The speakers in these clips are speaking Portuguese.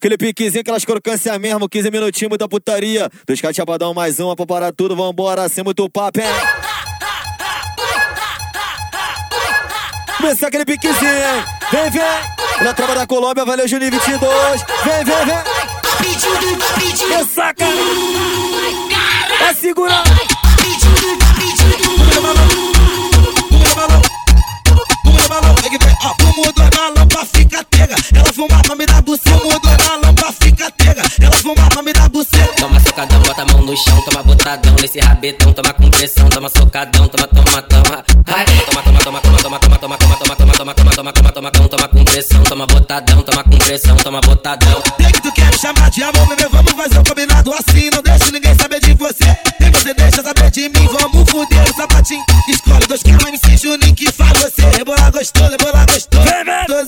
Aquele piquezinho, aquelas crocâncias mesmo, 15 minutinhos, muita putaria. Dois cachapadão, mais uma pra parar tudo, vambora, sem muito papo, hein? Começar aquele piquezinho, hein? Vem, vem! Na tropa da Colômbia, valeu Juninho 22. Vem, vem, vem! Me saca! Vai segurar! Fumo dois balão pra ficar tega. Ela fuma pra me dar buceta. Fumo dois balão pra ficar tega. Ela fuma pra me dar buceta. Toma socadão, bota a mão no chão, toma botadão nesse rabetão, toma com pressão, toma socadão, toma, toma, toma. Ai, toma, toma, toma, toma, toma, toma, toma, toma, toma, toma, toma, toma, toma, toma, toma, toma, toma com pressão, toma botadão, toma com pressão, toma botadão. Tem que tu quer me chamar de amor, bebê, vamos fazer um combinado assim. Não deixe ninguém saber de você. Nem você deixa saber de mim, vamos fuder o sapatinho. Escolhe dois que não MC Juninho que faz você. Rebola gostoso, rebola gostoso.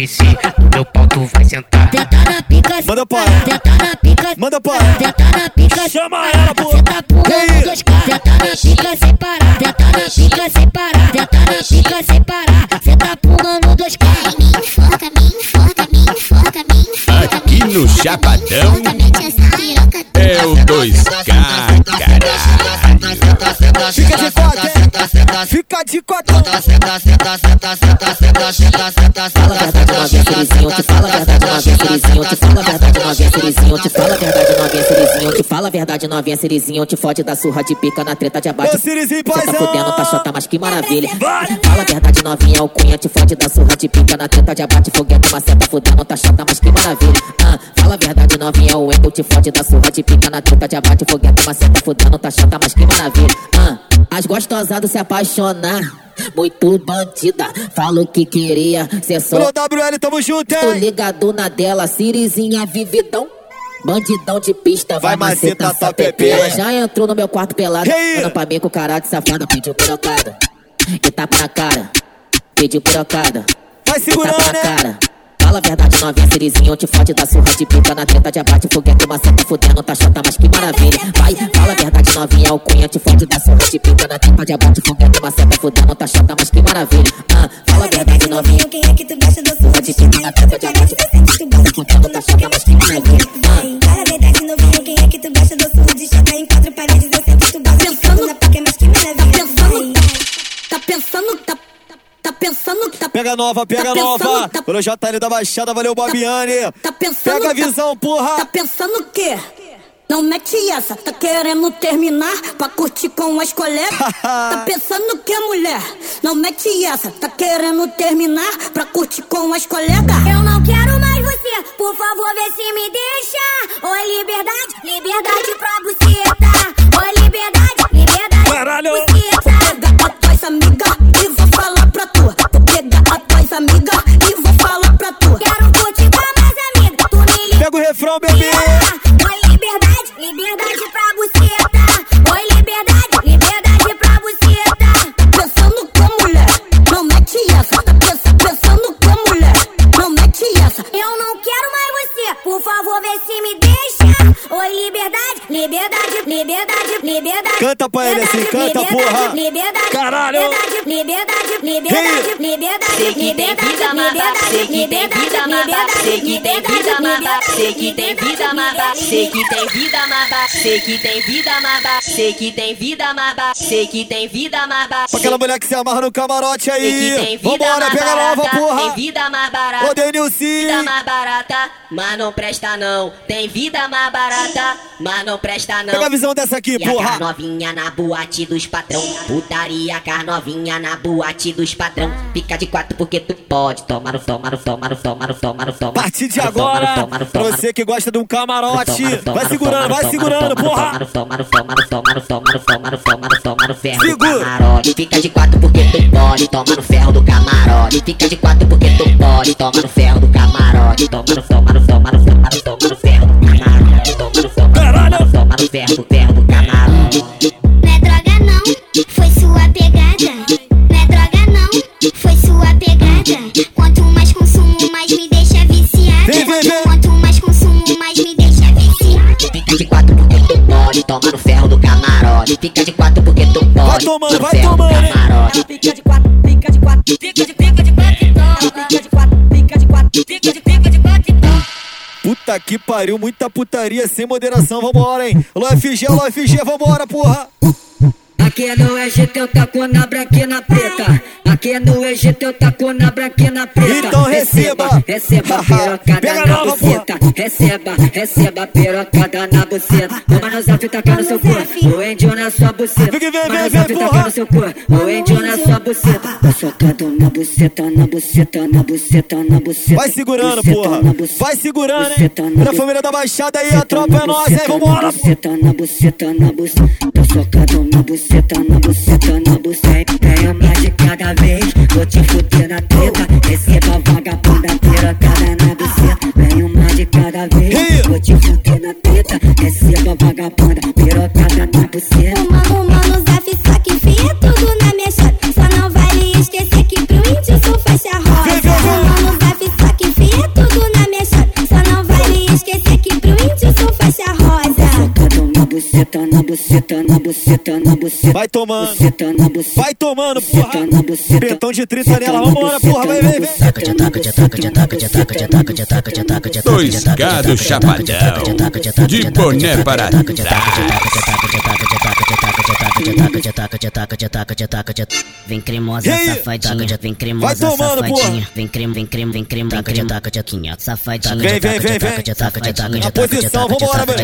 MC, no meu pau tu vai sentar. Na pica, Manda para. na pica, Manda para. na pica, Chama ela, pô! Senta Ei. no dois K, tenta na pica sem parar, tenta na pica sem parar, na pica sem parar, senta pula no dois K. Me enfoca, me enfoca, me enfoca, me enfoca. Aqui no Chapadão é o 2K, caralho. Fica de quatro? Fica de quatro! Fala a verdade, novinha, Sirizinho, te fala a verdade, novinha, Sirizinho, te fode da surra de pica na treta de abate. Ô, Sirizinho, Cê tá paizão! fudendo, tá chota, mas que maravilha. Fala a verdade, novinha, o cunha te fode da surra de pica na treta de abate. Foguete, maceta, fudendo, tá chota, mas que maravilha. Ah, fala a verdade, novinha, o Wendel te fode da surra de pica na treta de abate. Foguete, maceta, fudendo, tá chota, mas que maravilha. Ah, as gostosas se apaixonar. Muito bandida, falou que queria ser só Alô, WL, tamo junto, Tô hein? ligado na dela, Sirizinha vividão. Bandidão de pista, vai, Vai maceta, maceta, tá só pepe. Ela já entrou no meu quarto pelado. Manda pra mim com cara de safada, pediu pirocada. E tapa na cara, pediu pirocada. Vai tapa segurando, na né? cara. Fala a verdade, novinha, Sirizinho, te fode da surra de pica na treta de abate, foguete, maceta, fudendo, tá chata, mas que maravilha. Vai, fala a verdade, novinha, o cunha te fode da surra de pica na treta de abate, foguete, maceta, fudendo, tá chata, mas que maravilha. Ah, fala a verdade, novinha, Quem é que tu gosta do surra de pica na treta de abate, fudendo, tá chata, mas que maravilha. Pega nova, pega Tá pensando, nova! tá- Pelo JL da Baixada, valeu, Babiane! tá pensando. Pega a tá- visão, Tá porra! pensando o quê? Não mete essa, tá querendo terminar pra curtir com as colegas? tá pensando o que, mulher? Não mete essa, tá querendo terminar pra curtir com as colegas? Eu não quero mais você, por favor, vê se me deixa. Oi, liberdade, liberdade pra buceta. Refrão, bebê! Oi, liberdade, liberdade pra buceta. Oi, liberdade, liberdade pra buceta. Pensando que mulher, não mete essa. Pensa- pensando que mulher, não mete essa. Eu não quero mais você, por favor, vê se me deixa. Oi, liberdade, liberdade, liberdade, liberdade. Canta pra ele assim, canta, porra. Caralho. Liberdade, liberdade, liberdade, liberdade, Sei que tem vida sei que tem vida sei que tem vida sei que tem vida sei que tem vida sei que tem vida sei que tem vida sei que tem vida. Pra aquela mulher que se amarra no camarote Sei que tem aí! vida Vambora, pega nova, porra! Tem vida mais barata. Ô, Denilson! Vida mais barata, mas não presta não. Tem vida mais barata, mas não presta não. Pega a visão dessa aqui, a porra! novinha na boate dos patrão, Putaria car novinha na boate dos patrão. Fica de quatro porque tu pode. Tomar o tomar o tomar o tomar o tomar o tomar. A partir de agora, você que gosta de um camarote, vai segurando, vai segurando, porra. Tomar o tomar o tomar o tomar o tomar o tomar o tomar o ferro do camarote. Fica de quatro porque tu pode. Tomar o ferro do camarote. Fica de quatro porque tu pode. Tomar o ferro do camarote. Tomar o tomar o tomar o tomar o tomar o ferro do camarote. Tomar o tomar o tomar o tomar o ferro do camarote. Fica de quatro porque tu pode, Vai tomando, vai tomando, hein? camarote. Pica de quatro, pica de quatro, pica de pica de quatro. Pica de quatro, pica de quatro, pica de pica de quatro. Puta que pariu, muita putaria sem moderação, vambora, hein? Alô FG, alô FG, vambora, porra. Aqui no Egito eu taco na branca e na preta. Aqui no Egito eu taco na branca e na preta. Então receba. receba pirocada Pega na nova, buceta. Receba, receba pirocada na buceta. No zap taca no seu corpo, o índio na sua buceta. Zap porra. taca no seu corpo, o índio na sua buceta. Tá socado na buceta, na buceta, na buceta, na buceta. Vai segurando, porra. Vai segurando, hein? Buceta. família da Baixada aí, a tropa é nossa, hein? Vambora, porra. Na buceta, na buceta. Tô socado na buceta, na buceta, na buceta. Tenho mais de cada vez, vou te fuder na treta. Receba a vagabunda, pirocada na buceta. Tenho mais de cada vez, vou te fuder na treta. Receba vagabunda, pirocada na buceta. Vai tomando. Vai tomando, porra. Betão de 30 nela, vambora, porra. Vai, vem, vem. Dois gado chapadão. De boné para Vem cremosa, E aí? safadinha, vem Vai cremosa, tomando, safadinha, porra. vem creme, vem creme, vem creme, vem creme, taca de taquinha, safadinha, Vem, vem, vem, vem. Na posição, vambora, velho.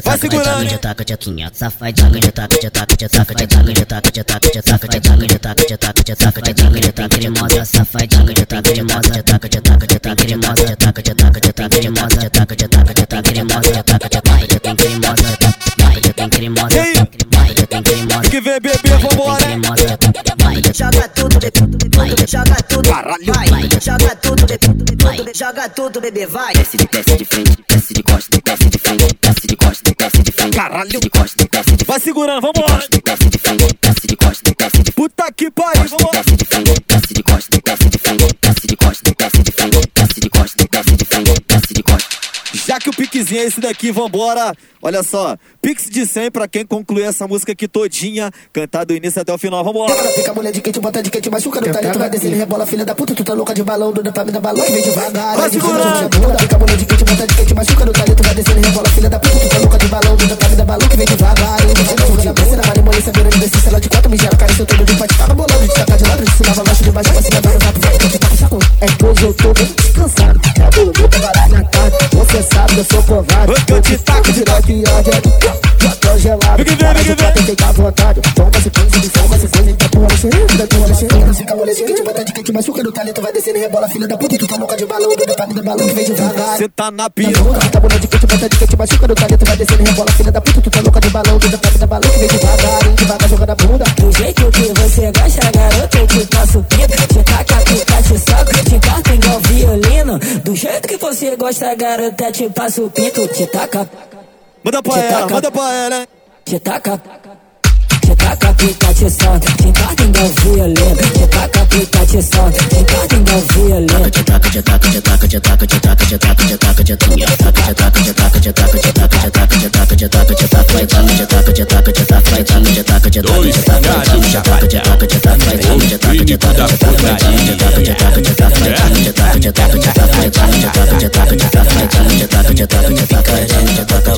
Vai segurando. taca de taquinha, safadinha, de taca de taca de taca de taca de taca de taca de taca de taca de taca de taca de taca de taca de taca cremosa, safadinha, de taca de mosa, de taca de taca de taca de mosa, de taca de taca de taca de mosa, de taca de taca de taca de mosa, de taca de taca de tem cremosa, vai, tem cremosa, E aí? vai, tem cremosa. Que vem, bebê, vambora, hein? Joga tudo, bebê, joga tudo, vai, joga tudo, bebê, joga tudo, bebê, vai. Desce de, desce de frente, desce de costa, desce de frente, desce de costa, desce de frente, Caralho. de costa, desce de Vai segurando, vambora. desce de frente, desce de costa, desce de Puta que pariu, vambora. desce de frente, piquezinho é esse daqui, vambora. Olha só, pix de 100 pra quem concluir essa música aqui todinha, cantar do início até o final, vambora. Fica mulher de quente, bota de quente, machuca no talento, vai descendo, rebola, filha da puta, tu tá louca de balão, dona pra mim da balão, que vem devagar, Vai segurando. Fica mulher de quente, bota de quente, machuca no talento, vai descendo, rebola, filha da puta, tu tá louca de balão, dona pra mim da balão, que vem devagar, na beira de descer, ela de quatro, me gera, cara, seu todo de pate, tava bolando, de sacar de lado, de cima, baixo, de baixo, pra cima, vai Cê sabe que eu sou covarde. Eu te taco de daqui é de ódio. Congelado. Vem, vem, vem, vem. Tem que dar vontade. Toma esse coisa, de forma esse coisa. Dá tua mexerida, dá tua mexerida. Fica molezinha que te bota de que te machuca. No talento tá vai descendo, rebola, filha da puta. Tu tá louca de balão, doido pra da balão que vem devagar. Cê tá na tá piroca. Tá bunda de que te bota de que te machuca. No talento tá vai descendo, rebola, filha da puta. Tu tá louca de balão, doido pra da balão que vem devagar. Devagar jogando a bunda. Do jeito que você gosta, garoto, eu te Vem, preto. Te taca que você gosta, garota, te passo pinto. Te taca, Manda pra Te ela, taca. manda pra ela, hein? te taca. Te taca, pica, te soco, te corta igual violino. Te taca, pica, te soco, te corta igual violino. Dois gado chapadão. O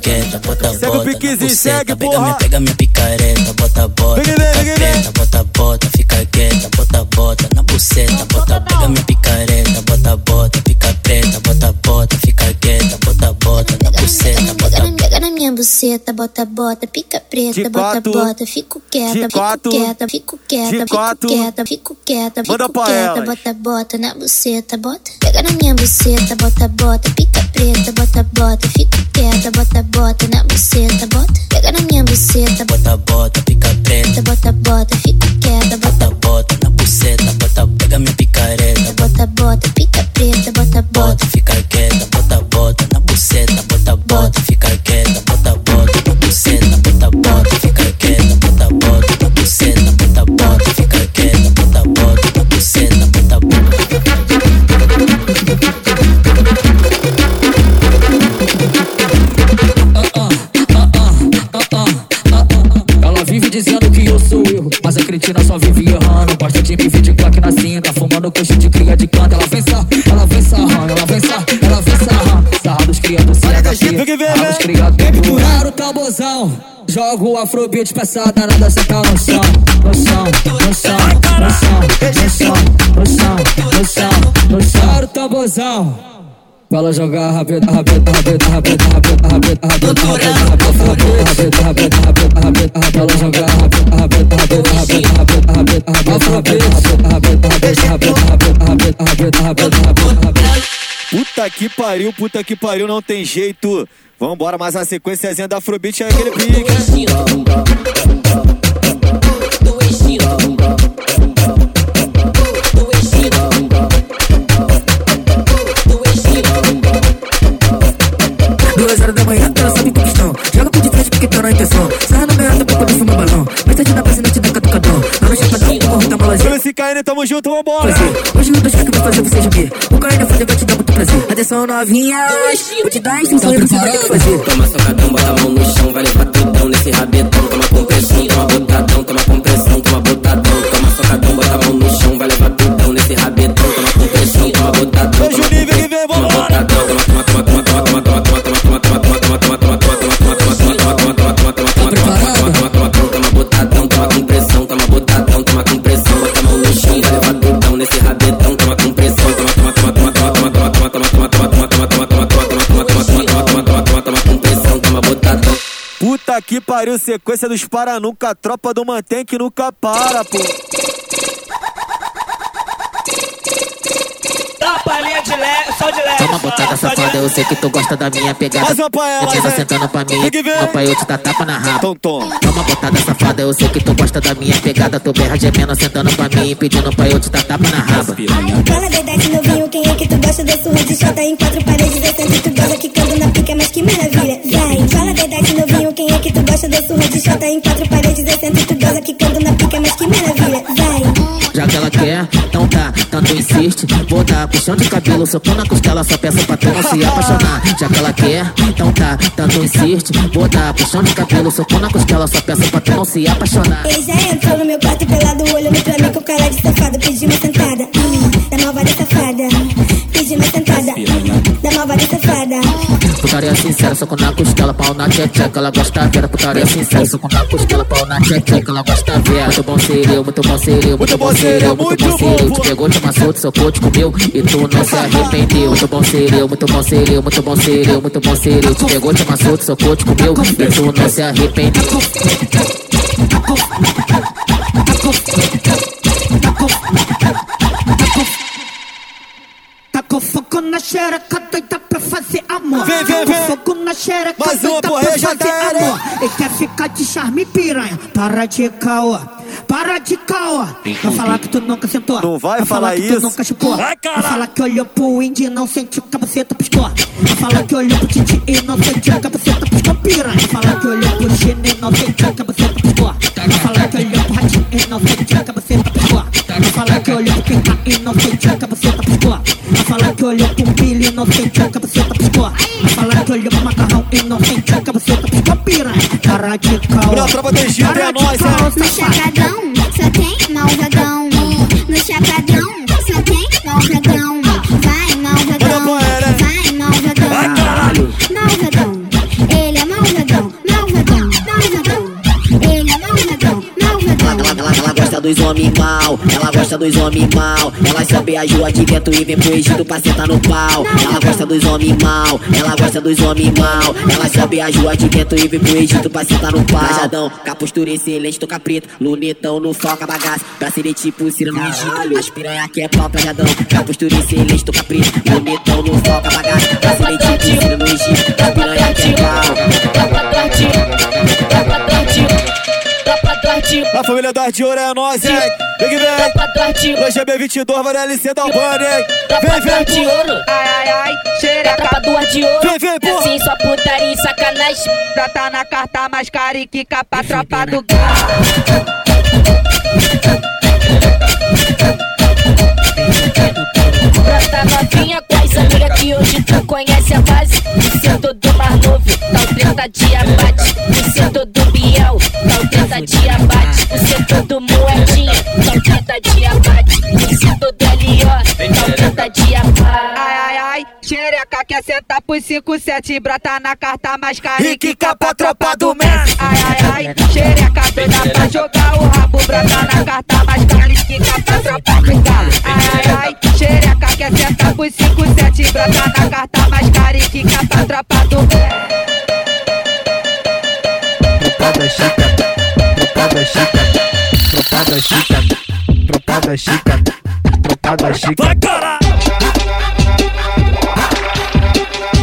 clínico da Segue o piquezinho, segue, Pega pega minha picareta, bota bota, fica preta, bota bota, fica quieta, bota bota na buceta, bota pega minha picareta, bota bota, fica preta, bota bota, fica quieta, bota bota bota buceta, bota, bota, pica preta, bota, bota, fico quieta, fico quieta, fico quieta, fico quieta, fico quieta, fico quieta, bota, bota na buceta, bota. Pega na minha buceta, bota, bota, pica preta, bota, bota, fico quieta, bota, bota na buceta, bota. Pega na minha buceta, Bota, bota, pica preta. bota, bota, fico quieta, bota, Bota, na buceta. Bota, pega minha picareta. bota, bota, pica preta, bota, bota. Bota, fica quieta. Bota, bota na buceta. Cinta, fumando coxa de cria de canta. Ela vem sar, ela vem sarrando, ela vem sar, ela vem. Sarra dos sarra Vem que vem, sarra dos criados. Empurrar o tamborzão, jogo o afrobeat pra essa danada sentar no chão, no chão, no chão, no chão, no chão, no chão, no chão, no chão. o tamborzão. Pra ela jogar rabeta, rabeta, rabeta, rabeta, rabeta, rabeta, rabeta, rabeta, rabeta, rabeta, rabeta, rabeta, rabeta, rabeta, ela jogar rabeta, rabeta, rabeta, rabeta, rabeta, rabeta, rabeta, rabeta, rabeta, rabeta, rabeta, rabeta, rabeta, rabeta, rabeta, rabeta, rabeta. Puta que pariu, puta que pariu, não tem jeito. Vambora, mas a sequênciazinha da Afrobeat é aquele pique. Duas Pelo esse KN, tamo junto, vambora. prazer. Hoje o dois que vai fazer você gemer. O cara ainda vai te dar muito prazer. Atenção novinhas, vou te dar a instrução e você vai ter que fazer. Toma socadão, bota a mão no chão, vai levar tudão nesse rabetão. Puta que pariu, sequência dos para nunca, tropa do mantém que nunca para, pô. Toma botada safada, eu sei que tu gosta da minha pegada. Mais uma pra hein? sentando pra mim, ver. papai eu te dá tapa na. Tom, tom. Toma botada safada, eu sei que tu gosta da minha pegada. Tu berra gemendo, sentando pra mim, pedindo pra eu te dar tapa na raba. Fala a verdade, novinho, quem é que tu gosta da surra de chota em quatro paredes? Eu sempre tu gosta quicando na pica, mas que maravilha. Da surra de chota em quatro paredes? Eu sempre tu gosta quicando na pica, mas que maravilha. Vai. Já que ela quer, então tá, tanto insiste. Vou dar puxão de cabelo, socão na costela, só peço pra tu não se apaixonar. Já que ela quer, então tá, tanto insiste. Vou dar puxão de cabelo, socão na costela, só peço pra tu não se apaixonar. Ele já entrou no meu quarto pelado, olhando pra mim com cara de safado. Pedi uma sentada, hum, da malvada safada. Pedi uma sentada, hum, da malvada safada. Putaria sincera, soco na costela, pau na tcheca, ela gosta vera. Putaria sincera, soco na costela, pau na tcheca, ela gosta vera. Muito bom seria, muito bom seria, muito bom seria, muito bom seria. Te pegou, te amassou, te socou, te comeu e tu não se arrependeu. Muito bom seria, muito bom seria, muito bom seria, muito bom seria. Te pegou, te amassou, te socou, te comeu e tu não se arrependeu. Tacou fogo na xereca, doida pra fazer amor. Vem, vem, vem. Tacou fogo na xereca, Mais uma, doida porra, pra fazer tá, amor. né? Ele quer ficar de charme piranha. Para de caô, para de caô. Vai falar que tu nunca sentou. Não vai falar que isso. tu nunca chupou. Vai, Vai falar que olhou pro índio e não sentiu que a buceta piscou. Vai falar que olhou pro titi e não sentiu que a buceta piscou piranha. Vai falar que olhou pro chino e não sentiu que a buceta piscou. Vai falar que olhou pro ratinho e não sentiu que a buceta piscou. Vai falar que olhou pro pica e não sentiu que a buceta piscou. Falar que olhou com pilha inocente, a cabeça piscou. Falar que olhou com macarrão inocente, a cabeça piscou. Pira, cara de calma. Pra tropa do Gil, é nóis, é. Sou só tem malvadão. Gosta, dos homens mal, ela gosta dos homens mal. Ela só beijou de dentro e vem pro Egito pra sentar no pau. Ela gosta dos homens mal, ela gosta dos homens mal. Ela só beijou de dentro e vem pro Egito pra sentar no pau. Rajadão, com a postura excelente, toca preto. Lunetão no foca bagaço, pra ser tipo Ciro no Egito. As piranha que é pau, rajadão, com a postura excelente, toca preto. Lunetão no foca bagaço, pra ser tipo Ciro no Egito. As piranha que é pau. A família das de ouro é nós, hein? Vem que vem. 2GB22, vai LC da Albânia, hein? Vem, vem, de ouro. Ai, ai, ai, xereca. Tropa de ouro. Vem, vem, porra. Assim, só putaria e sacanagem. Brota na carta mais cariquica pra tropa do galo. Brota novinha com as amigas que hoje tu conhece a base. Me sinto do mais novo, tá o 30 de abate. Me sinto do Calcada de abate, o setor do moedinha. Calcada de abate, o setor do é L.O. Calcada de abate. Ai, ai, ai, xereca quer sentar por 5-7. brota na carta mais carinha. E que capa tropa do Messi. Ai, ai, ai, xereca doida pra jogar o rabo. brota na carta mais carinha. Que capa tropa do galo. Ai, ai, ai, xereca quer sentar por 5-7. brota na carta mais carinha. Que capa tropa do Messi. Tropa da chica, tropa da chica, tropa da chica, tropa da chica, tropa da chica. Vai, cara!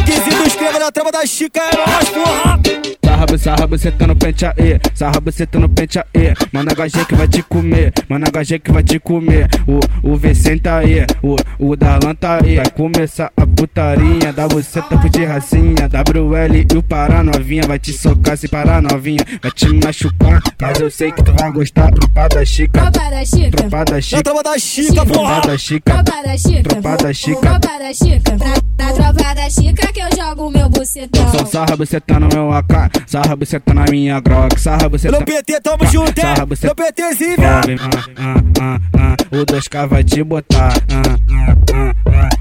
Quesito escreva na trama da Chica! Sarra, tá no pente aí. Sarra, você tá no pente aí. Mano, HG que vai te comer. Mano, HG que vai te comer. O, o Vicente tá aí. O, o Darlan tá aí. Vai começar a putaria. Dá você tapo de racinha. WL e o Pará novinha. Vai te socar se parar novinha. Vai te machucar. Mas eu sei que tu vai gostar. Tropa da Chica. Tropa da Chica. Tropa da Na Chica. da! Tropa da Chica. Tropa da Chica. Tropa da Chica. Tropa da Chica. Na, tropa da Chica que eu jogo o meu bucetão. Só sarra, você tá no meu AK. Sarra, Sarra buceta na minha grog, sarra buceta. No PT, tamo junto, é? No PTzinho, vem. O 2K vai te botar.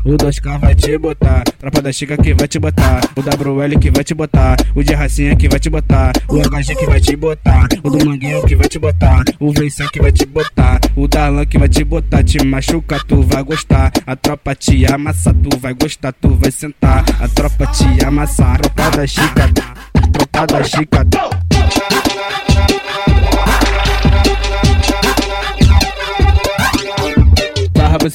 O 2K vai te botar. Tropa da Chica que vai te botar. O WL que vai te botar. O de Racinha que vai te botar. O HG que vai te botar. O do Manguinho que vai te botar. O Vencen que vai te botar. O Darlan que vai te botar. Te machuca, tu vai gostar. A tropa te amassa, tu vai gostar, tu vai sentar. A tropa te amassa. Tropa da Chica. Tropa da Chica.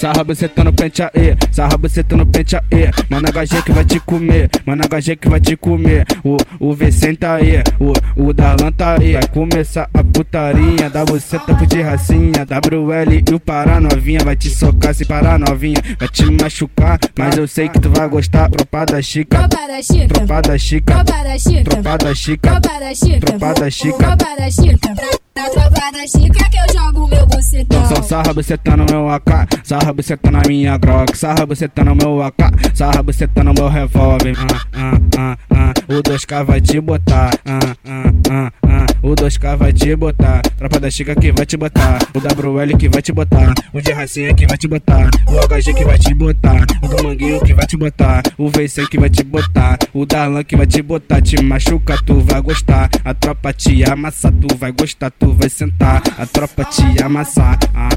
Sarra, tá no pente aí. Sarra, você tá no pente aí. Mano, HG que vai te comer. Mano, HG que vai te comer. O, o Vicente tá aí. O, o Darlan tá aí. Vai começar a putaria. Dá você tapo de racinha. WL e o Pará novinha. Vai te socar se parar novinha. Vai te machucar. Mas eu sei que tu vai gostar. Tropa da Chica. Tropa da Chica. Tropa da Chica. Tropa da Chica. Tropa da Chica. Na, na tropa da Chica que eu jogo meu bucetão. Só sarra, tá no meu AK. Sarra, tá na minha Glock. Sarra, tá no meu AK. Sarra, tá no meu revólver. Ah, ah, ah, ah. O 2K vai te botar. Ah, ah, ah, ah. O 2K vai te botar. Tropa da Chica que vai te botar. O WL que vai te botar. O de Racinha que vai te botar. O HG que vai te botar. O do Manguinho que vai te botar. O Vencen que vai te botar. O Darlan que vai te botar. Te machuca, tu vai gostar. A tropa te amassa, tu vai gostar, tu vai sentar. A tropa te amassa. Ah,